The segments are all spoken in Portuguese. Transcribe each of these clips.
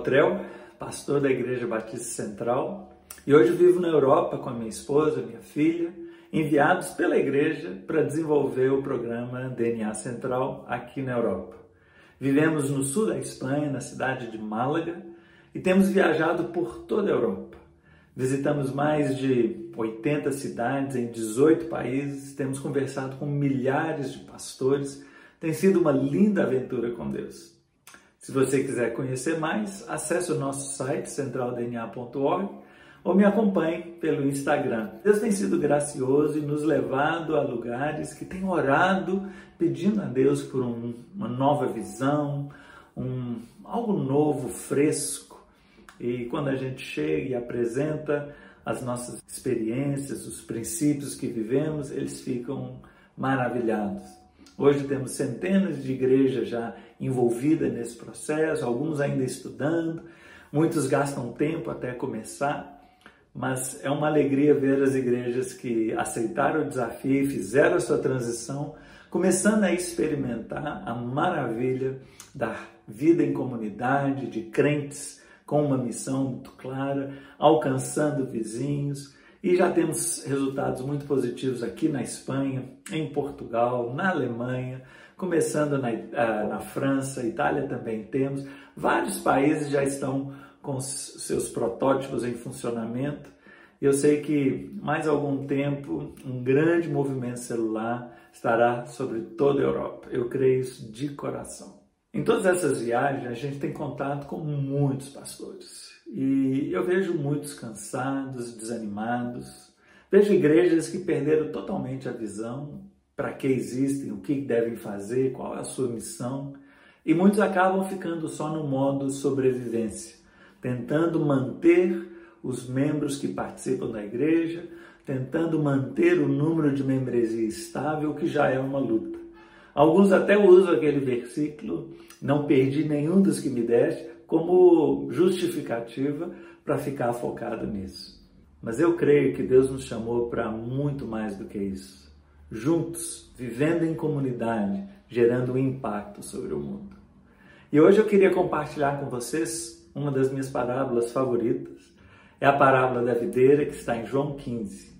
Botrel, pastor da Igreja Batista Central, e hoje vivo na Europa com a minha esposa, minha filha, enviados pela igreja para desenvolver o programa DNA Central aqui na Europa. Vivemos no sul da Espanha, na cidade de Málaga, e temos viajado por toda a Europa. Visitamos mais de 80 cidades em 18 países, temos conversado com milhares de pastores. Tem sido uma linda aventura com Deus. Se você quiser conhecer mais, acesse o nosso site centraldna.org ou me acompanhe pelo Instagram. Deus tem sido gracioso e nos levado a lugares que tem orado, pedindo a Deus por um, uma nova visão, um, algo novo, fresco. E quando a gente chega e apresenta as nossas experiências, os princípios que vivemos, eles ficam maravilhados. Hoje temos centenas de igrejas já envolvidas nesse processo, alguns ainda estudando, muitos gastam tempo até começar, mas é uma alegria ver as igrejas que aceitaram o desafio e fizeram a sua transição, começando a experimentar a maravilha da vida em comunidade, de crentes com uma missão muito clara, alcançando vizinhos e já temos resultados muito positivos aqui na Espanha, em Portugal, na Alemanha, começando na, uh, na França, Itália também temos. Vários países já estão com seus protótipos em funcionamento. Eu sei que mais algum tempo um grande movimento celular estará sobre toda a Europa. Eu creio isso de coração. Em todas essas viagens, a gente tem contato com muitos pastores. E eu vejo muitos cansados, desanimados. Vejo igrejas que perderam totalmente a visão para que existem, o que devem fazer, qual é a sua missão. E muitos acabam ficando só no modo sobrevivência, tentando manter os membros que participam da igreja, tentando manter o número de membresia estável, que já é uma luta. Alguns até usam aquele versículo: Não perdi nenhum dos que me deste, como justificativa para ficar focado nisso. Mas eu creio que Deus nos chamou para muito mais do que isso. Juntos, vivendo em comunidade, gerando um impacto sobre o mundo. E hoje eu queria compartilhar com vocês uma das minhas parábolas favoritas. É a parábola da videira que está em João 15.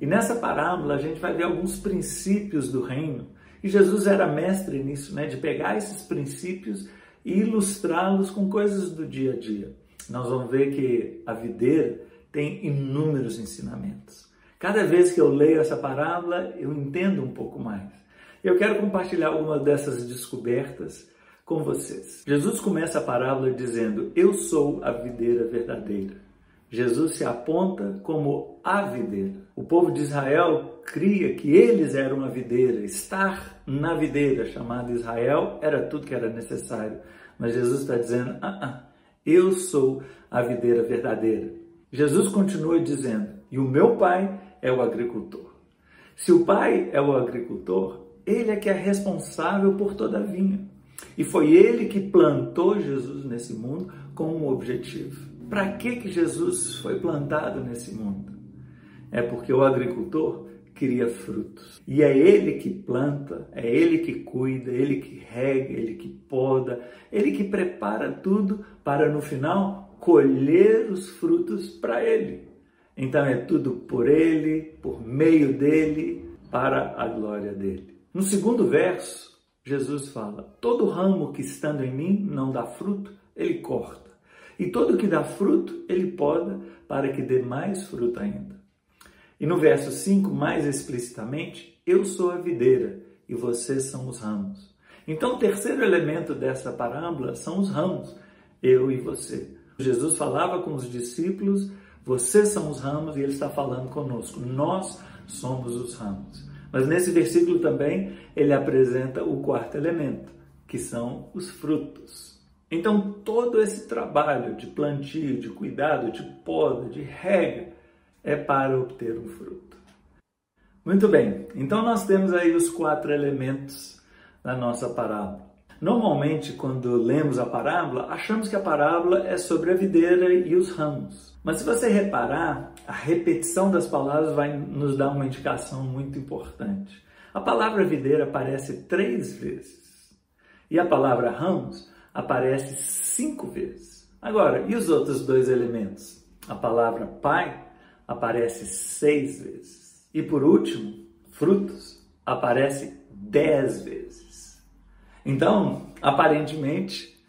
E nessa parábola a gente vai ver alguns princípios do reino. E Jesus era mestre nisso, né? De pegar esses princípios e ilustrá-los com coisas do dia a dia. Nós vamos ver que a videira tem inúmeros ensinamentos. Cada vez que eu leio essa parábola, eu entendo um pouco mais. Eu quero compartilhar algumas dessas descobertas com vocês. Jesus começa a parábola dizendo: Eu sou a videira verdadeira. Jesus se aponta como a videira. O povo de Israel cria que eles eram a videira. Estar na videira, chamada Israel, era tudo que era necessário. Mas Jesus está dizendo: ah, ah, eu sou a videira verdadeira. Jesus continua dizendo: e o meu pai é o agricultor. Se o pai é o agricultor, ele é que é responsável por toda a vinha. E foi ele que plantou Jesus nesse mundo com um objetivo. Para que, que Jesus foi plantado nesse mundo? É porque o agricultor cria frutos. E é ele que planta, é ele que cuida, é ele que rega, é ele que poda, é ele que prepara tudo para no final colher os frutos para ele. Então é tudo por ele, por meio dele, para a glória dele. No segundo verso, Jesus fala: Todo ramo que estando em mim não dá fruto, ele corta. E todo que dá fruto, ele poda, para que dê mais fruto ainda. E no verso 5, mais explicitamente, eu sou a videira e vocês são os ramos. Então, o terceiro elemento dessa parábola são os ramos, eu e você. Jesus falava com os discípulos, vocês são os ramos, e ele está falando conosco, nós somos os ramos. Mas nesse versículo também ele apresenta o quarto elemento, que são os frutos. Então, todo esse trabalho de plantio, de cuidado, de poda, de rega, é para obter um fruto. Muito bem, então nós temos aí os quatro elementos da nossa parábola. Normalmente, quando lemos a parábola, achamos que a parábola é sobre a videira e os ramos. Mas se você reparar, a repetição das palavras vai nos dar uma indicação muito importante. A palavra videira aparece três vezes. E a palavra ramos aparece cinco vezes. Agora, e os outros dois elementos? A palavra pai aparece seis vezes. E por último, frutos aparece dez vezes. Então, aparentemente,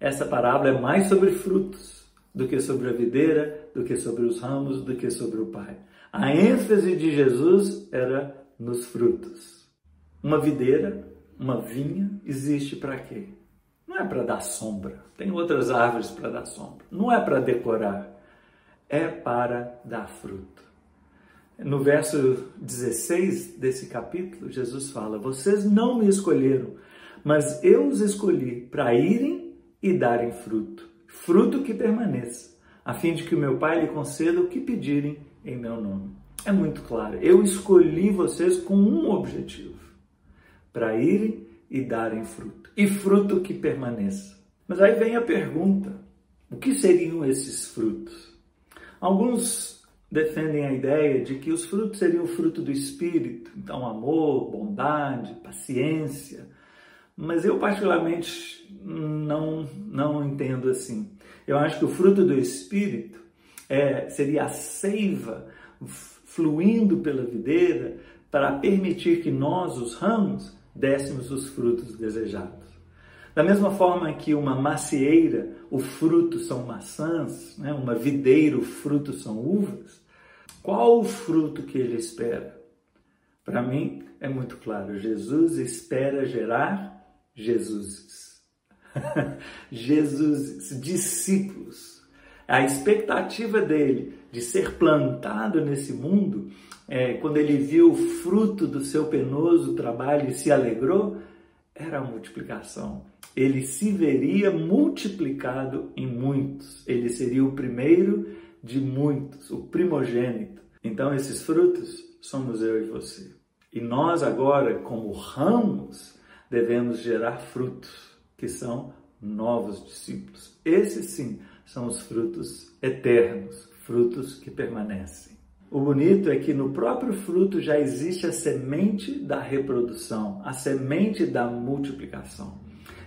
essa parábola é mais sobre frutos do que sobre a videira, do que sobre os ramos, do que sobre o pai. A ênfase de Jesus era nos frutos. Uma videira, uma vinha, existe para quê? Não é para dar sombra. Tem outras árvores para dar sombra. Não é para decorar. É para dar fruto. No verso 16 desse capítulo, Jesus fala: Vocês não me escolheram, mas eu os escolhi para irem e darem fruto, fruto que permaneça, a fim de que o meu Pai lhe conceda o que pedirem em meu nome. É muito claro. Eu escolhi vocês com um objetivo: para irem e darem fruto, e fruto que permaneça. Mas aí vem a pergunta: o que seriam esses frutos? Alguns defendem a ideia de que os frutos seriam o fruto do espírito, então amor, bondade, paciência. Mas eu particularmente não não entendo assim. Eu acho que o fruto do espírito é, seria a seiva fluindo pela videira para permitir que nós, os ramos, dessemos os frutos desejados. Da mesma forma que uma macieira, o fruto são maçãs, né? uma videira, o fruto são uvas, qual o fruto que ele espera? Para mim é muito claro, Jesus espera gerar Jesuses. Jesus, discípulos. A expectativa dele de ser plantado nesse mundo, é, quando ele viu o fruto do seu penoso trabalho e se alegrou, era a multiplicação. Ele se veria multiplicado em muitos. Ele seria o primeiro de muitos, o primogênito. Então, esses frutos somos eu e você. E nós, agora, como ramos, devemos gerar frutos, que são novos discípulos. Esses sim são os frutos eternos, frutos que permanecem. O bonito é que no próprio fruto já existe a semente da reprodução, a semente da multiplicação.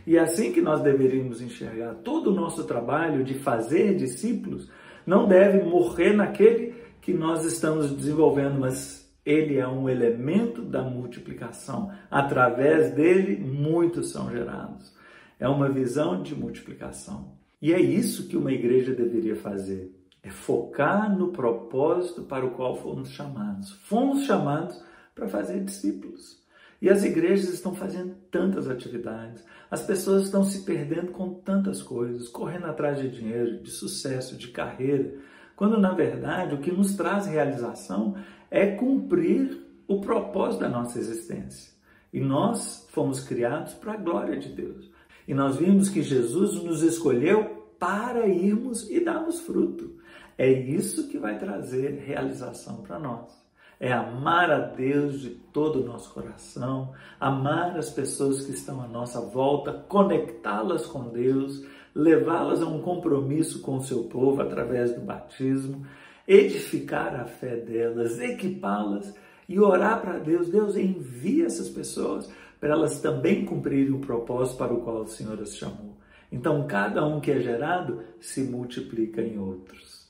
E é assim que nós deveríamos enxergar todo o nosso trabalho de fazer discípulos não deve morrer naquele que nós estamos desenvolvendo, mas ele é um elemento da multiplicação. Através dele, muitos são gerados. É uma visão de multiplicação. E é isso que uma igreja deveria fazer é focar no propósito para o qual fomos chamados. Fomos chamados para fazer discípulos. E as igrejas estão fazendo tantas atividades, as pessoas estão se perdendo com tantas coisas, correndo atrás de dinheiro, de sucesso, de carreira, quando na verdade o que nos traz realização é cumprir o propósito da nossa existência. E nós fomos criados para a glória de Deus. E nós vimos que Jesus nos escolheu para irmos e darmos fruto. É isso que vai trazer realização para nós. É amar a Deus de todo o nosso coração, amar as pessoas que estão à nossa volta, conectá-las com Deus, levá-las a um compromisso com o seu povo através do batismo, edificar a fé delas, equipá-las e orar para Deus. Deus envia essas pessoas para elas também cumprirem o propósito para o qual o Senhor as chamou. Então, cada um que é gerado se multiplica em outros.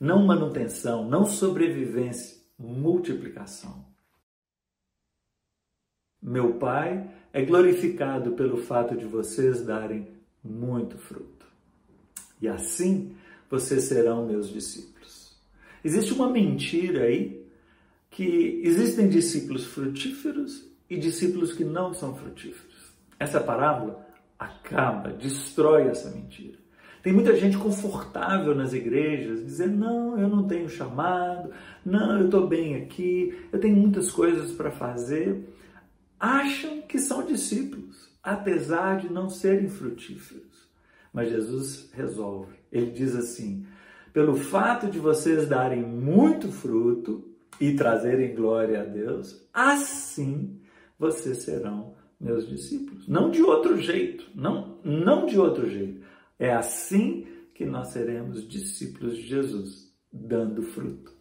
Não manutenção, não sobrevivência, multiplicação. Meu Pai é glorificado pelo fato de vocês darem muito fruto. E assim vocês serão meus discípulos. Existe uma mentira aí que existem discípulos frutíferos e discípulos que não são frutíferos. Essa parábola acaba, destrói essa mentira. Tem muita gente confortável nas igrejas, dizendo: não, eu não tenho chamado, não, eu estou bem aqui, eu tenho muitas coisas para fazer. Acham que são discípulos, apesar de não serem frutíferos. Mas Jesus resolve. Ele diz assim: pelo fato de vocês darem muito fruto e trazerem glória a Deus, assim vocês serão meus discípulos. Não de outro jeito, não, não de outro jeito. É assim que nós seremos discípulos de Jesus, dando fruto.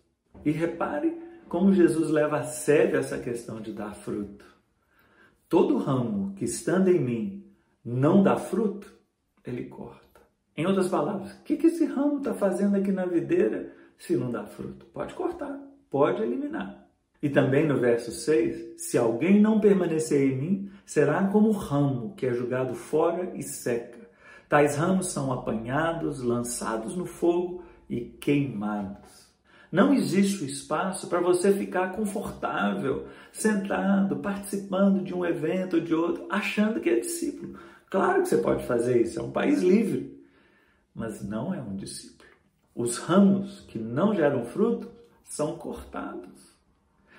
E repare como Jesus leva a sério essa questão de dar fruto. Todo ramo que estando em mim não dá fruto, ele corta. Em outras palavras, o que, esse ramo está fazendo aqui na videira se não dá fruto? Pode cortar, pode eliminar. E também no verso 6, se alguém não permanecer em mim, será como ramo que é jogado fora e seca. Tais ramos são apanhados, lançados no fogo e queimados. Não existe espaço para você ficar confortável, sentado, participando de um evento ou de outro, achando que é discípulo. Claro que você pode fazer isso, é um país livre, mas não é um discípulo. Os ramos que não geram fruto são cortados.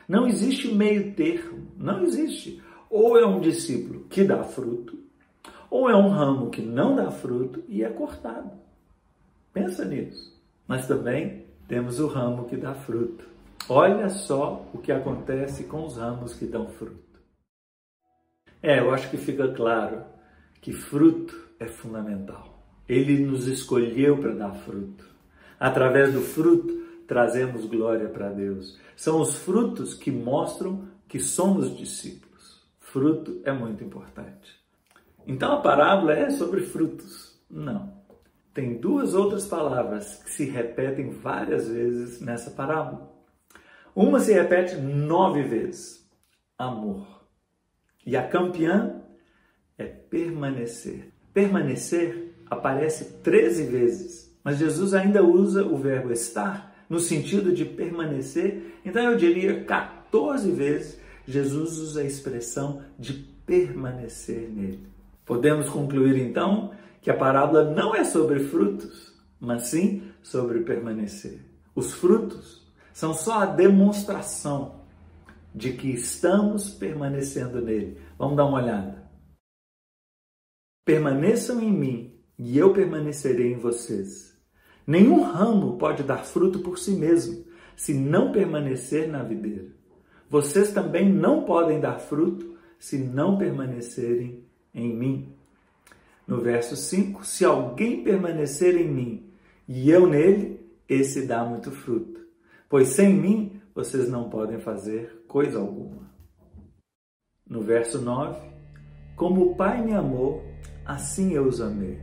Não existe meio termo, não existe. Ou é um discípulo que dá fruto, ou é um ramo que não dá fruto e é cortado. Pensa nisso. Mas também temos o ramo que dá fruto. Olha só o que acontece com os ramos que dão fruto. É, eu acho que fica claro que fruto é fundamental. Ele nos escolheu para dar fruto. Através do fruto, trazemos glória para Deus. São os frutos que mostram que somos discípulos. Fruto é muito importante. Então a parábola é sobre frutos? Não tem duas outras palavras que se repetem várias vezes nessa parábola. Uma se repete nove vezes: amor. E a campeã é permanecer. Permanecer aparece 13 vezes, mas Jesus ainda usa o verbo estar no sentido de permanecer. Então eu diria 14 vezes Jesus usa a expressão de permanecer nele. Podemos concluir então que a parábola não é sobre frutos, mas sim sobre permanecer. Os frutos são só a demonstração de que estamos permanecendo nele. Vamos dar uma olhada. Permaneçam em mim e eu permanecerei em vocês. Nenhum ramo pode dar fruto por si mesmo, se não permanecer na videira. Vocês também não podem dar fruto se não permanecerem em mim. No verso 5, se alguém permanecer em mim e eu nele, esse dá muito fruto. Pois sem mim vocês não podem fazer coisa alguma. No verso 9, como o Pai me amou, assim eu os amei.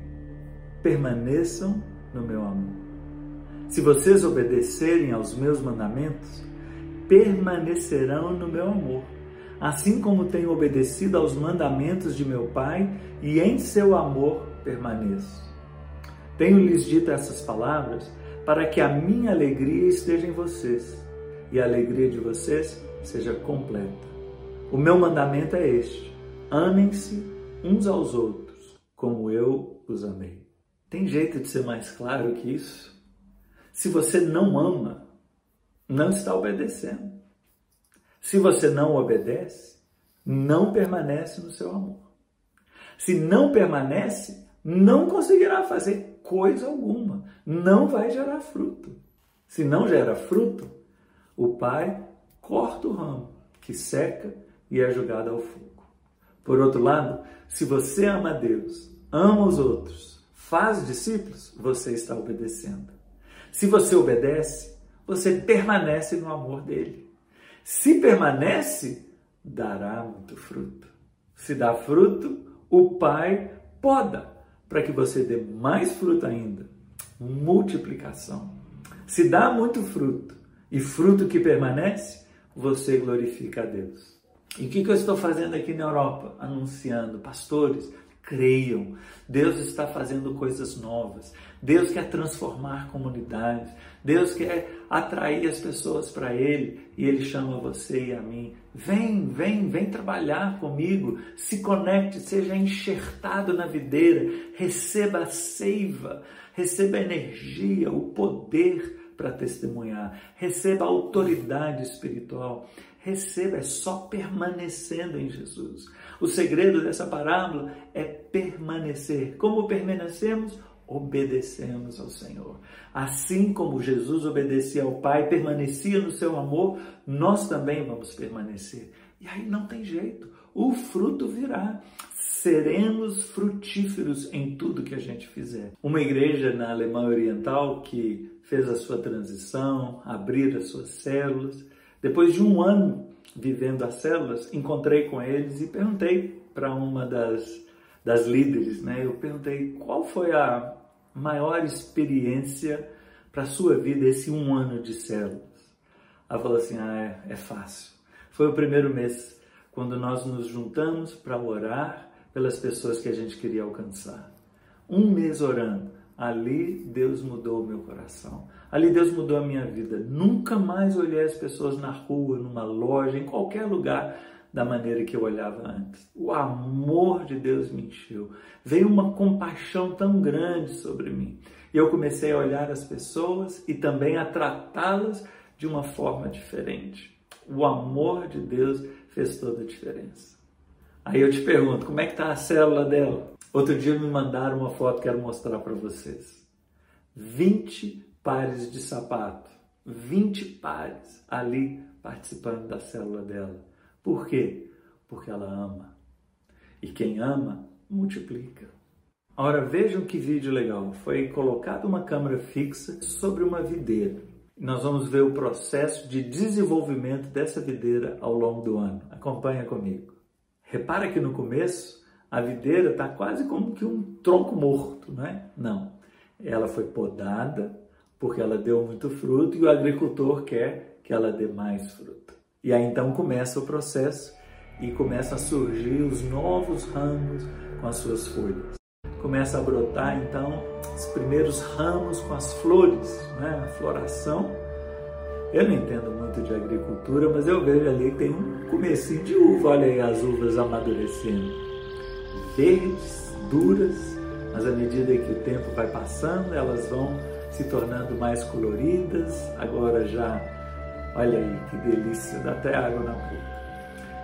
Permaneçam no meu amor. Se vocês obedecerem aos meus mandamentos, permanecerão no meu amor assim como tenho obedecido aos mandamentos de meu Pai e em seu amor permaneço. Tenho-lhes dito essas palavras para que a minha alegria esteja em vocês e a alegria de vocês seja completa. O meu mandamento é este: amem-se uns aos outros, como eu os amei. Tem jeito de ser mais claro que isso? Se você não ama, não está obedecendo. Se você não obedece, não permanece no seu amor. Se não permanece, não conseguirá fazer coisa alguma, não vai gerar fruto. Se não gera fruto, o pai corta o ramo que seca e é jogado ao fogo. Por outro lado, se você ama Deus, ama os outros, faz discípulos, você está obedecendo. Se você obedece, você permanece no amor dele. Se permanece, dará muito fruto. Se dá fruto, o Pai poda para que você dê mais fruto ainda. Multiplicação. Se dá muito fruto e fruto que permanece, você glorifica a Deus. E o que, que eu estou fazendo aqui na Europa? Anunciando, pastores, creiam. Deus está fazendo coisas novas. Deus quer transformar comunidades. Deus quer atrair as pessoas para Ele e Ele chama você e a mim. Vem, vem, vem trabalhar comigo. Se conecte, seja enxertado na videira. Receba a seiva, receba a energia, o poder para testemunhar. Receba a autoridade espiritual. Receba, é só permanecendo em Jesus. O segredo dessa parábola é permanecer. Como permanecemos? obedecemos ao Senhor. Assim como Jesus obedecia ao Pai, permanecia no seu amor, nós também vamos permanecer. E aí não tem jeito, o fruto virá. Seremos frutíferos em tudo que a gente fizer. Uma igreja na Alemanha Oriental que fez a sua transição, abrir as suas células. Depois de um ano vivendo as células, encontrei com eles e perguntei para uma das das líderes, né? Eu perguntei qual foi a maior experiência para a sua vida esse um ano de células. Ela falou assim: ah, é, é fácil. Foi o primeiro mês, quando nós nos juntamos para orar pelas pessoas que a gente queria alcançar. Um mês orando. Ali Deus mudou o meu coração. Ali Deus mudou a minha vida. Nunca mais olhei as pessoas na rua, numa loja, em qualquer lugar da maneira que eu olhava antes. O amor de Deus me encheu. Veio uma compaixão tão grande sobre mim. E eu comecei a olhar as pessoas e também a tratá-las de uma forma diferente. O amor de Deus fez toda a diferença. Aí eu te pergunto, como é que está a célula dela? Outro dia me mandaram uma foto que quero mostrar para vocês. 20 pares de sapato, 20 pares ali participando da célula dela. Por quê? Porque ela ama. E quem ama, multiplica. Ora, vejam que vídeo legal. Foi colocada uma câmera fixa sobre uma videira. Nós vamos ver o processo de desenvolvimento dessa videira ao longo do ano. Acompanha comigo. Repara que no começo a videira está quase como que um tronco morto, não é? Não. Ela foi podada porque ela deu muito fruto e o agricultor quer que ela dê mais fruto. E aí então começa o processo e começam a surgir os novos ramos com as suas folhas. Começa a brotar então os primeiros ramos com as flores, né? a floração. Eu não entendo muito de agricultura, mas eu vejo ali que tem um comecinho de uva, olha aí as uvas amadurecendo verdes, duras, mas à medida que o tempo vai passando, elas vão se tornando mais coloridas. Agora já, olha aí que delícia, dá até água na boca.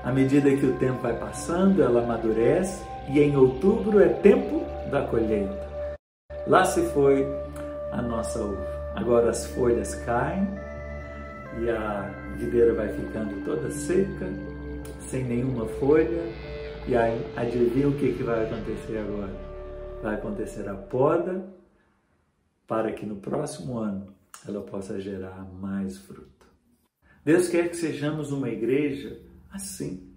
À medida que o tempo vai passando, ela amadurece e em outubro é tempo da colheita. Lá se foi a nossa uva. Agora as folhas caem e a videira vai ficando toda seca, sem nenhuma folha, e aí, adivinha o que, que vai acontecer agora? Vai acontecer a poda para que no próximo ano ela possa gerar mais fruto. Deus quer que sejamos uma igreja assim,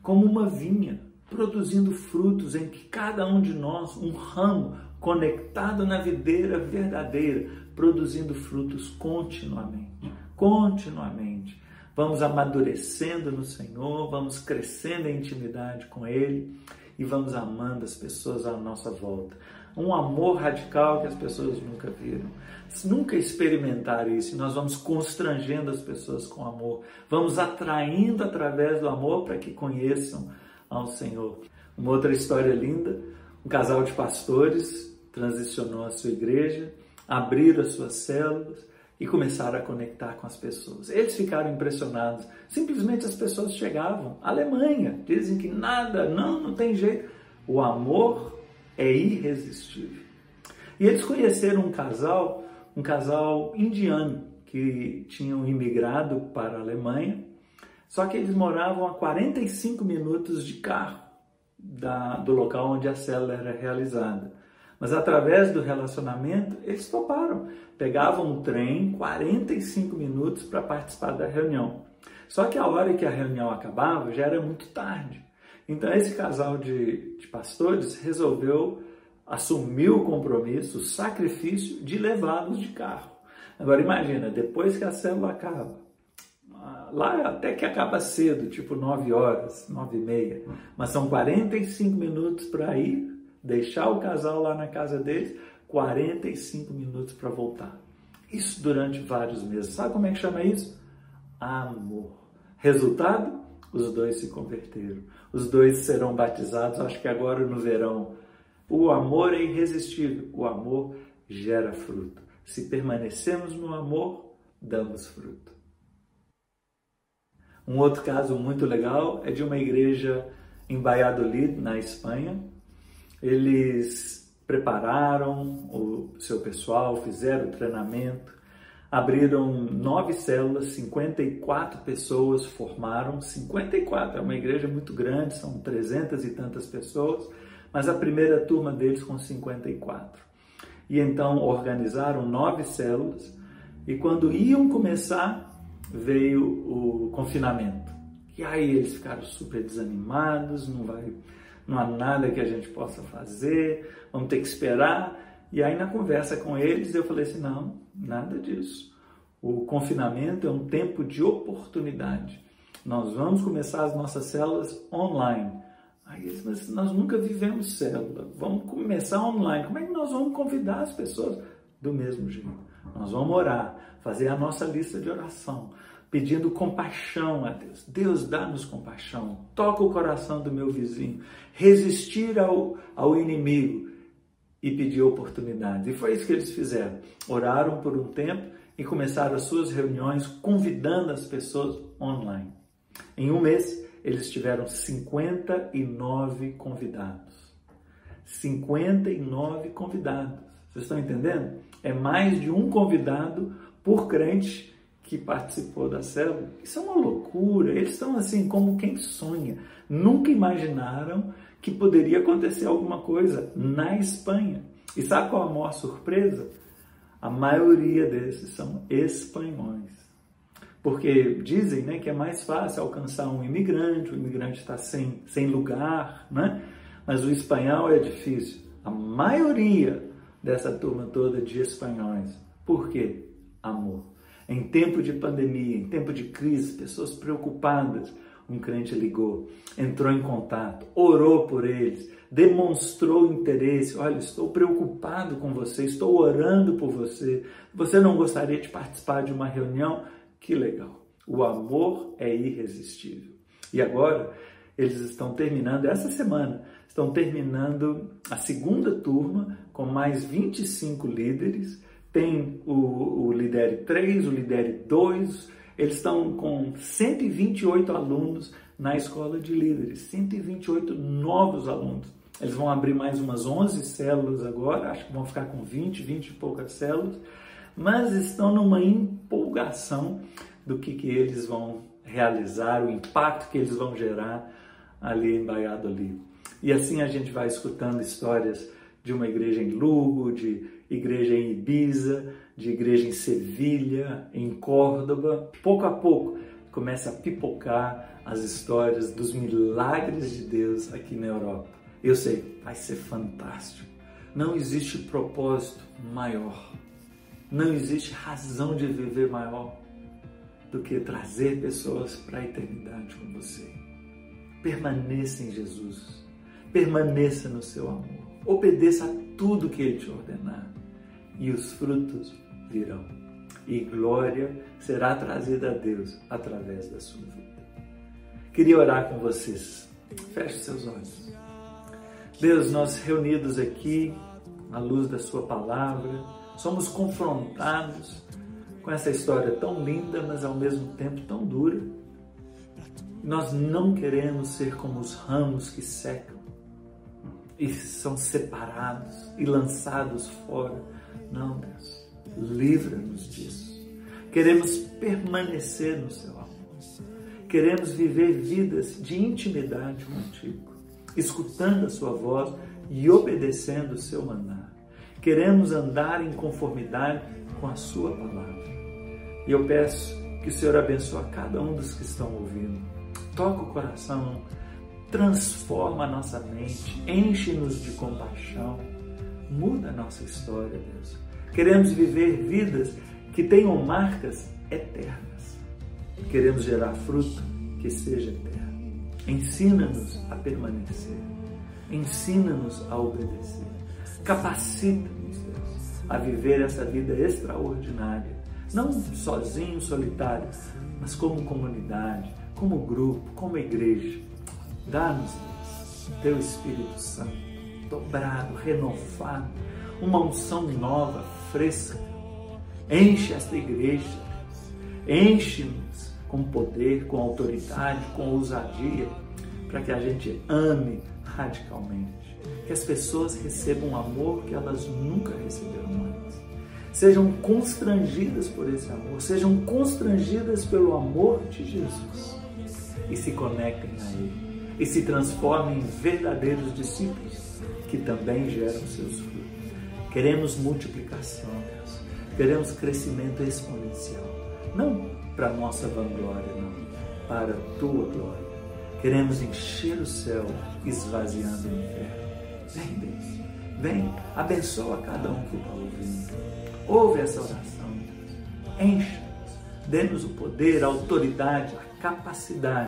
como uma vinha, produzindo frutos em que cada um de nós, um ramo conectado na videira verdadeira, produzindo frutos continuamente, continuamente vamos amadurecendo no Senhor, vamos crescendo em intimidade com Ele e vamos amando as pessoas à nossa volta. Um amor radical que as pessoas nunca viram. Nunca experimentaram isso, nós vamos constrangendo as pessoas com amor, vamos atraindo através do amor para que conheçam ao Senhor. Uma outra história linda: um casal de pastores transicionou a sua igreja, abriram as suas células e começaram a conectar com as pessoas. Eles ficaram impressionados. Simplesmente as pessoas chegavam. Alemanha, dizem que nada, não, não tem jeito. O amor é irresistível. E eles conheceram um casal, um casal indiano que tinham imigrado para a Alemanha, só que eles moravam a 45 minutos de carro da, do local onde a célula era realizada. Mas através do relacionamento, eles toparam. Pegavam um trem, 45 minutos para participar da reunião. Só que a hora que a reunião acabava já era muito tarde. Então esse casal de, de pastores resolveu assumir o compromisso, o sacrifício de levá-los de carro. Agora imagina, depois que a célula acaba, lá até que acaba cedo, tipo 9 horas, 9 e meia, mas são 45 minutos para ir deixar o casal lá na casa deles, 45 minutos para voltar. Isso durante vários meses. Sabe como é que chama isso? Amor. Resultado? Os dois se converteram. Os dois serão batizados, acho que agora no verão. O amor é irresistível. O amor gera fruto. Se permanecemos no amor, damos fruto. Um outro caso muito legal é de uma igreja em Valladolid, na Espanha, eles prepararam o seu pessoal, fizeram o treinamento, abriram nove células, 54 pessoas formaram, 54, é uma igreja muito grande, são 300 e tantas pessoas, mas a primeira turma deles com 54. E então organizaram nove células, e quando iam começar, veio o confinamento. E aí eles ficaram super desanimados, não vai não há nada que a gente possa fazer, vamos ter que esperar. E aí, na conversa com eles, eu falei assim: não, nada disso. O confinamento é um tempo de oportunidade. Nós vamos começar as nonossas células online. Aí eles, mas nós nunca vivemos célula, vamos começar online. Como é que nós vamos convidar as pessoas? Do mesmo jeito. Nós vamos orar, fazer a nossa lista de oração, pedindo compaixão a Deus. Deus, dá-nos compaixão, toca o coração do meu vizinho, resistir ao, ao inimigo e pedir oportunidades. E foi isso que eles fizeram. Oraram por um tempo e começaram as suas reuniões convidando as pessoas online. Em um mês, eles tiveram 59 convidados. 59 convidados. Vocês estão entendendo? É mais de um convidado por crente que participou da célula. Isso é uma loucura. Eles estão assim como quem sonha. Nunca imaginaram que poderia acontecer alguma coisa na Espanha. E sabe qual a maior surpresa? A maioria desses são espanhóis. Porque dizem né, que é mais fácil alcançar um imigrante, o imigrante está sem, sem lugar, né? mas o espanhol é difícil. A maioria dessa turma toda de espanhóis. Por quê? Amor. Em tempo de pandemia, em tempo de crise, pessoas preocupadas, um crente ligou, entrou em contato, orou por eles, demonstrou interesse. Olha, estou preocupado com você, estou orando por você. Você não gostaria de participar de uma reunião? Que legal! O amor é irresistível. E agora eles estão terminando, essa semana, estão terminando a segunda turma com mais 25 líderes. Tem o, o Lidere 3, o Lidere 2, eles estão com 128 alunos na escola de líderes, 128 novos alunos. Eles vão abrir mais umas 11 células agora, acho que vão ficar com 20, 20 e poucas células mas estão numa empolgação do que, que eles vão realizar, o impacto que eles vão gerar ali em Valladolid. E assim a gente vai escutando histórias de uma igreja em Lugo, de igreja em Ibiza, de igreja em Sevilha, em Córdoba. Pouco a pouco começa a pipocar as histórias dos milagres de Deus aqui na Europa. Eu sei, vai ser fantástico. Não existe propósito maior não existe razão de viver maior do que trazer pessoas para a eternidade com você. Permaneça em Jesus. Permaneça no seu amor. Obedeça a tudo que Ele te ordenar. E os frutos virão. E glória será trazida a Deus através da sua vida. Queria orar com vocês. Feche seus olhos. Deus, nós reunidos aqui, à luz da Sua palavra, somos confrontados com essa história tão linda, mas ao mesmo tempo tão dura. Nós não queremos ser como os ramos que secam e são separados e lançados fora. Não, Deus, livra-nos disso. Queremos permanecer no seu amor. Queremos viver vidas de intimidade contigo, escutando a sua voz e obedecendo o seu mandado. Queremos andar em conformidade com a Sua palavra. E eu peço que o Senhor abençoe cada um dos que estão ouvindo. Toca o coração, transforma a nossa mente, enche-nos de compaixão, muda a nossa história, Deus. Queremos viver vidas que tenham marcas eternas. Queremos gerar fruto que seja eterno. Ensina-nos a permanecer. Ensina-nos a obedecer. Capacita-nos, Deus, a viver essa vida extraordinária, não sozinho, solitário, mas como comunidade, como grupo, como igreja. Dá-nos, Deus, teu Espírito Santo, dobrado, renovado, uma unção nova, fresca. Enche esta igreja, enche-nos com poder, com autoridade, com ousadia, para que a gente ame radicalmente que as pessoas recebam amor que elas nunca receberam antes. Sejam constrangidas por esse amor, sejam constrangidas pelo amor de Jesus e se conectem a Ele e se transformem em verdadeiros discípulos que também geram seus frutos. Queremos multiplicação, Deus. Queremos crescimento exponencial. Não para nossa vanglória, não. Para a tua glória Queremos encher o céu, esvaziando o inferno. Vem, Deus. Vem, abençoa cada um que está ouvindo. Ouve essa oração. Encha. Dê-nos o poder, a autoridade, a capacidade